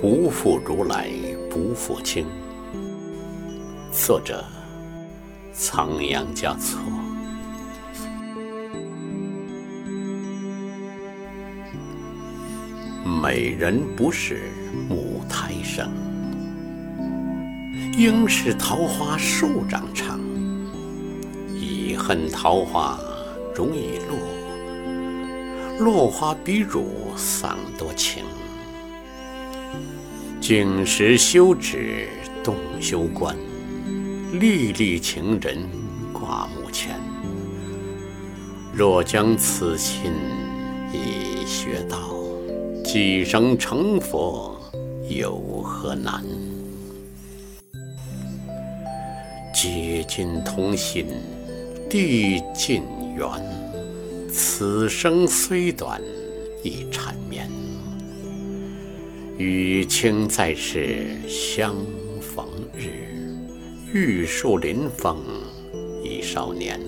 不负如来不负卿。作者：仓央嘉措。美人不是母胎生，应是桃花树长成。遗恨桃花容易落，落花比汝丧多情。静时休止动休观，历历情人挂目前。若将此心已学到，几生成佛有何难？结尽同心，地尽缘。此生虽短，亦缠绵。与卿在世相逢日，玉树临风已少年。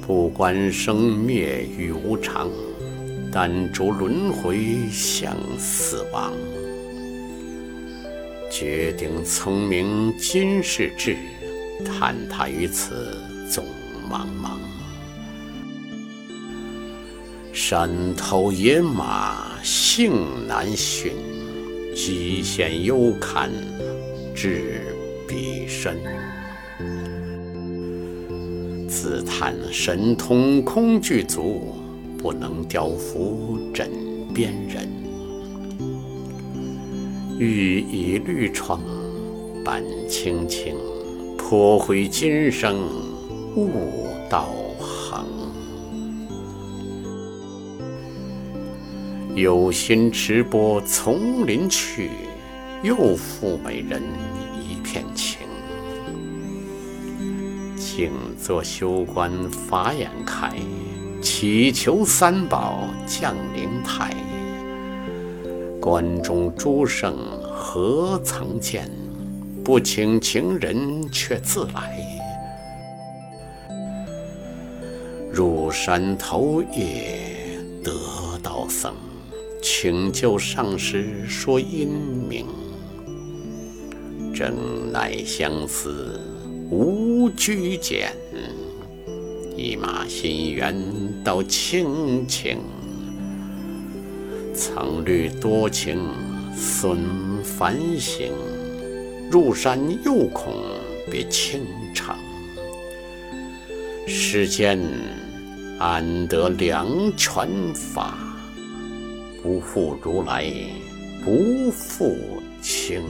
不关生灭与无常，但逐轮回向死亡。决定聪明今世志，坍塌于此总茫茫。山头野马性难驯，极险幽坎至彼身。自叹神通空具足，不能雕服枕边人。欲以绿窗伴青青，破毁今生悟道有心持钵丛林去，又负美人一片情。静坐修观法眼开，祈求三宝降灵台。关中诸圣何曾见？不请情人却自来。入山头夜得道僧。请救上师说英明，正乃相思无拘检，一马心缘到清情。曾虑多情损繁行，入山又恐别倾城。世间安得两全法？不负如来，不负卿。